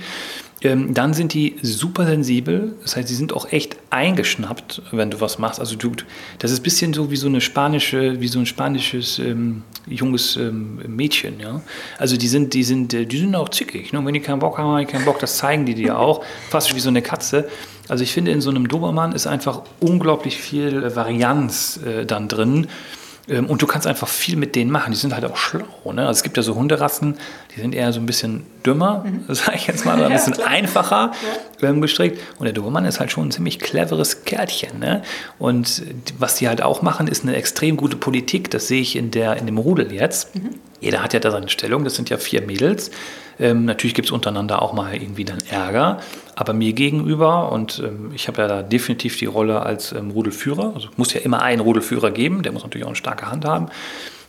Ähm, dann sind die super sensibel. Das heißt, sie sind auch echt eingeschnappt, wenn du was machst. Also du, das ist ein bisschen so wie so eine spanische, wie so ein spanisches ähm, junges ähm, Mädchen. Ja? Also die sind, die sind, äh, die sind auch zickig. Ne? Wenn die keinen Bock haben, haben die keinen Bock. Das zeigen die dir *laughs* auch. Fast wie so eine Katze. Also ich finde, in so einem Dobermann ist einfach unglaublich viel Varianz äh, dann drin. Ähm, und du kannst einfach viel mit denen machen. Die sind halt auch schlau. Ne? Also es gibt ja so Hunderassen, die sind eher so ein bisschen dümmer, mhm. *laughs* sage ich jetzt mal, ein *laughs* bisschen ja, einfacher ja. Ähm, gestrickt. Und der Dobermann ist halt schon ein ziemlich cleveres Kärtchen. Ne? Und was die halt auch machen, ist eine extrem gute Politik. Das sehe ich in, der, in dem Rudel jetzt. Mhm. Jeder hat ja da seine Stellung. Das sind ja vier Mädels. Ähm, natürlich gibt es untereinander auch mal irgendwie dann Ärger, aber mir gegenüber, und ähm, ich habe ja da definitiv die Rolle als ähm, Rudelführer, also muss ja immer einen Rudelführer geben, der muss natürlich auch eine starke Hand haben.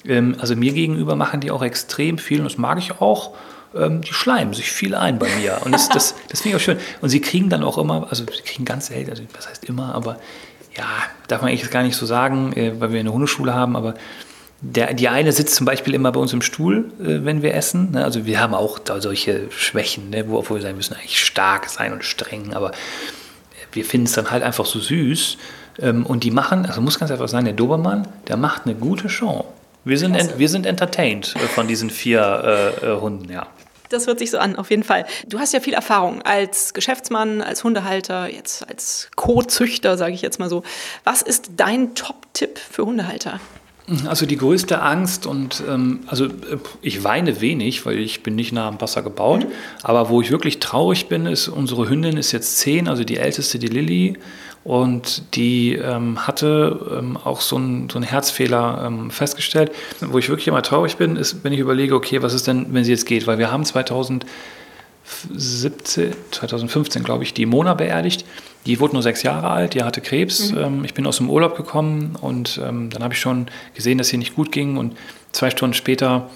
Ähm, also mir gegenüber machen die auch extrem viel und das mag ich auch ähm, die schleimen sich viel ein bei mir. Und das, das, das finde ich auch schön. Und sie kriegen dann auch immer, also sie kriegen ganz selten, also was heißt immer, aber ja, darf man eigentlich gar nicht so sagen, äh, weil wir eine Hundeschule haben, aber der, die eine sitzt zum Beispiel immer bei uns im Stuhl, äh, wenn wir essen. Ne? Also wir haben auch da solche Schwächen, ne? wo wir sagen, müssen eigentlich stark sein und streng, aber wir finden es dann halt einfach so süß. Ähm, und die machen, also muss ganz einfach sagen, der Dobermann, der macht eine gute Show. Wir sind, ent, wir sind entertained äh, von diesen vier äh, äh, Hunden, ja. Das hört sich so an, auf jeden Fall. Du hast ja viel Erfahrung als Geschäftsmann, als Hundehalter, jetzt als Co-Züchter, sage ich jetzt mal so. Was ist dein Top-Tipp für Hundehalter? Also die größte Angst und ähm, also äh, ich weine wenig, weil ich bin nicht nah am Wasser gebaut. Mhm. Aber wo ich wirklich traurig bin, ist unsere Hündin ist jetzt zehn, also die älteste, die Lilly. Und die ähm, hatte ähm, auch so einen so Herzfehler ähm, festgestellt. Wo ich wirklich immer traurig bin, ist, wenn ich überlege, okay, was ist denn, wenn sie jetzt geht? Weil wir haben 2017, 2015, glaube ich, die Mona beerdigt. Die wurde nur sechs Jahre alt, die hatte Krebs. Mhm. Ähm, ich bin aus dem Urlaub gekommen und ähm, dann habe ich schon gesehen, dass sie nicht gut ging. Und zwei Stunden später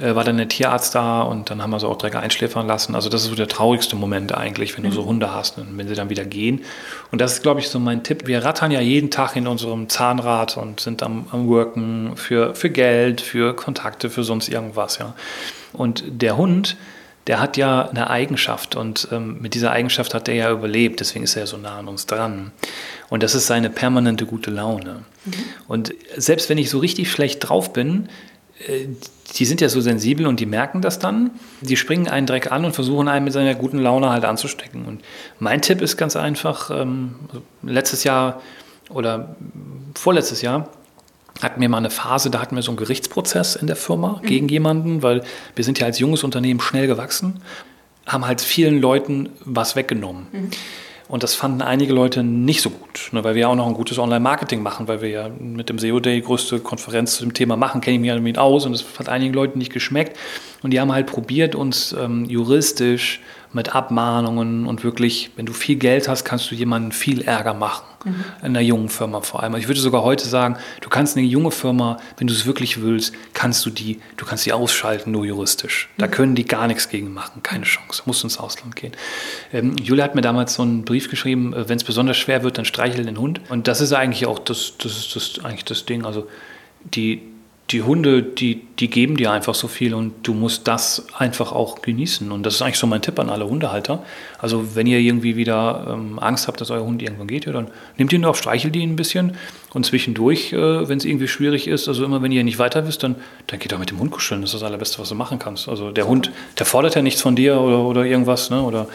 äh, war dann der Tierarzt da und dann haben wir sie auch direkt einschläfern lassen. Also das ist so der traurigste Moment eigentlich, wenn du so mhm. Hunde hast und wenn sie dann wieder gehen. Und das ist, glaube ich, so mein Tipp. Wir rattern ja jeden Tag in unserem Zahnrad und sind am, am Worken für, für Geld, für Kontakte, für sonst irgendwas. Ja. Und der Hund, der hat ja eine Eigenschaft und ähm, mit dieser Eigenschaft hat er ja überlebt, deswegen ist er ja so nah an uns dran. Und das ist seine permanente gute Laune. Mhm. Und selbst wenn ich so richtig schlecht drauf bin, äh, die sind ja so sensibel und die merken das dann. Die springen einen Dreck an und versuchen einen mit seiner guten Laune halt anzustecken. Und mein Tipp ist ganz einfach, ähm, letztes Jahr oder vorletztes Jahr hatten wir mal eine Phase, da hatten wir so einen Gerichtsprozess in der Firma mhm. gegen jemanden, weil wir sind ja als junges Unternehmen schnell gewachsen, haben halt vielen Leuten was weggenommen. Mhm. Und das fanden einige Leute nicht so gut, ne, weil wir ja auch noch ein gutes Online-Marketing machen, weil wir ja mit dem SEO Day die größte Konferenz zu dem Thema machen, kenne ich mich damit aus und das hat einigen Leuten nicht geschmeckt. Und die haben halt probiert, uns ähm, juristisch mit Abmahnungen und wirklich, wenn du viel Geld hast, kannst du jemanden viel Ärger machen. Mhm. In einer jungen Firma vor allem. Ich würde sogar heute sagen, du kannst eine junge Firma, wenn du es wirklich willst, kannst du die, du kannst die ausschalten, nur juristisch. Da mhm. können die gar nichts gegen machen, keine Chance. Du musst ins Ausland gehen. Ähm, Julia hat mir damals so einen Brief geschrieben, äh, wenn es besonders schwer wird, dann streichel den Hund. Und das ist eigentlich auch das, das, ist das, eigentlich das Ding. Also die, die Hunde, die, die geben dir einfach so viel und du musst das einfach auch genießen. Und das ist eigentlich so mein Tipp an alle Hundehalter. Also wenn ihr irgendwie wieder ähm, Angst habt, dass euer Hund irgendwann geht, ja, dann nehmt ihn auf, streichelt ihn ein bisschen und zwischendurch, äh, wenn es irgendwie schwierig ist, also immer wenn ihr nicht weiter wisst, dann, dann geht doch mit dem Hund kuscheln. Das ist das Allerbeste, was du machen kannst. Also der Hund, der fordert ja nichts von dir oder, oder irgendwas, ne? oder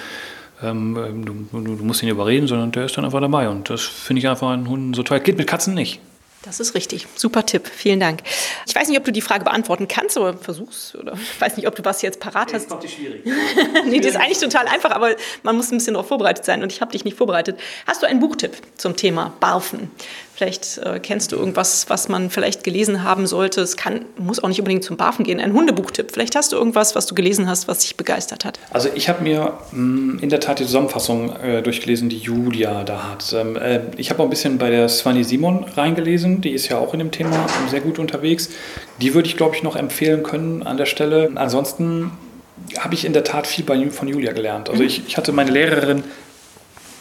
ähm, du, du, musst ihn überreden, sondern der ist dann einfach dabei. Und das finde ich einfach an Hunden so toll. Geht mit Katzen nicht. Das ist richtig. Super Tipp. Vielen Dank. Ich weiß nicht, ob du die Frage beantworten kannst, aber versuch's. Oder ich weiß nicht, ob du was jetzt parat hast. Kommt die schwierig. *laughs* nee, die ist eigentlich total einfach, aber man muss ein bisschen darauf vorbereitet sein und ich habe dich nicht vorbereitet. Hast du einen Buchtipp zum Thema Barfen? Vielleicht äh, kennst du irgendwas, was man vielleicht gelesen haben sollte. Es kann, muss auch nicht unbedingt zum Barfen gehen. Ein Hundebuchtipp. Vielleicht hast du irgendwas, was du gelesen hast, was dich begeistert hat. Also ich habe mir mh, mm, in der Tat die Zusammenfassung äh, durchgelesen, die Julia da hat. Ähm, äh, ich habe auch ein bisschen bei der Svani Simon reingelesen. Die ist ja auch in dem Thema sehr gut unterwegs. Die würde ich, glaube ich, noch empfehlen können an der Stelle. Ansonsten habe ich in der Tat viel bei, von Julia gelernt. Also mhm. ich, ich hatte meine Lehrerin,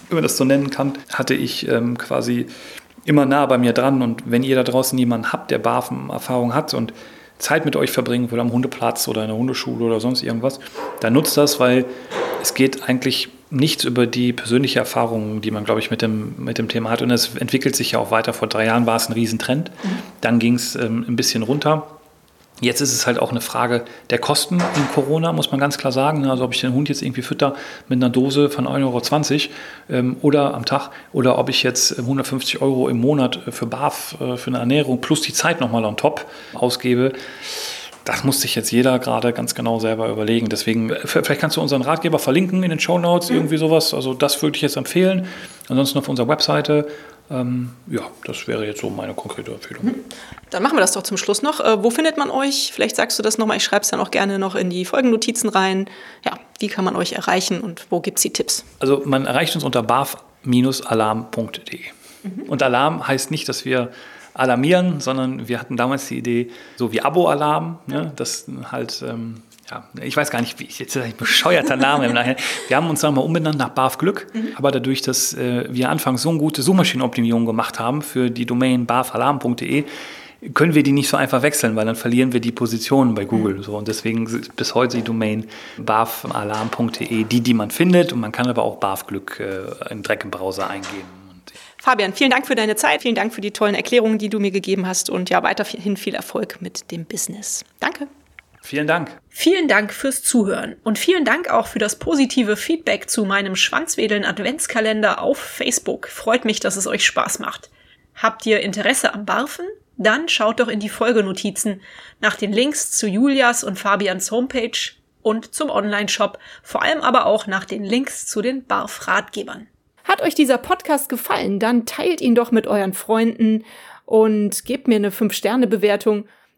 wenn man das so nennen kann, hatte ich ähm, quasi immer nah bei mir dran. Und wenn ihr da draußen jemanden habt, der BAFEN-Erfahrung hat und Zeit mit euch verbringen will am Hundeplatz oder in der Hundeschule oder sonst irgendwas, dann nutzt das, weil es geht eigentlich nichts über die persönliche Erfahrung, die man, glaube ich, mit dem, mit dem Thema hat. Und es entwickelt sich ja auch weiter. Vor drei Jahren war es ein Riesentrend. Mhm. Dann ging es ähm, ein bisschen runter. Jetzt ist es halt auch eine Frage der Kosten in Corona, muss man ganz klar sagen. Also ob ich den Hund jetzt irgendwie fütter mit einer Dose von 1,20 Euro ähm, oder am Tag oder ob ich jetzt 150 Euro im Monat für BAF, äh, für eine Ernährung plus die Zeit nochmal on top ausgebe. Das muss sich jetzt jeder gerade ganz genau selber überlegen. Deswegen, äh, vielleicht kannst du unseren Ratgeber verlinken in den Show Notes, irgendwie sowas. Also das würde ich jetzt empfehlen. Ansonsten auf unserer Webseite ähm, ja, das wäre jetzt so meine konkrete Empfehlung. Mhm. Dann machen wir das doch zum Schluss noch. Äh, wo findet man euch? Vielleicht sagst du das nochmal. Ich schreibe es dann auch gerne noch in die Folgennotizen rein. Ja, wie kann man euch erreichen und wo gibt es die Tipps? Also man erreicht uns unter barf-alarm.de. Mhm. Und Alarm heißt nicht, dass wir alarmieren, sondern wir hatten damals die Idee, so wie Abo-Alarm, ne, dass halt ähm, ja, ich weiß gar nicht, wie ich jetzt ein bescheuerter Name im Nachhinein. Wir haben uns nochmal umbenannt nach BAF Glück, mhm. aber dadurch, dass äh, wir anfangs so eine gute Suchmaschinenoptimierung gemacht haben für die Domain bafalarm.de, können wir die nicht so einfach wechseln, weil dann verlieren wir die Positionen bei Google. Mhm. So, und deswegen bis heute die Domain bafalarm.de, die, die man findet. Und man kann aber auch BAF Glück äh, im Dreck im Browser eingeben. Fabian, vielen Dank für deine Zeit, vielen Dank für die tollen Erklärungen, die du mir gegeben hast und ja, weiterhin viel Erfolg mit dem Business. Danke. Vielen Dank. Vielen Dank fürs Zuhören und vielen Dank auch für das positive Feedback zu meinem Schwanzwedeln Adventskalender auf Facebook. Freut mich, dass es euch Spaß macht. Habt ihr Interesse am Barfen? Dann schaut doch in die Folgenotizen nach den Links zu Julias und Fabians Homepage und zum Online-Shop, vor allem aber auch nach den Links zu den Barf-Ratgebern. Hat euch dieser Podcast gefallen, dann teilt ihn doch mit euren Freunden und gebt mir eine 5-Sterne-Bewertung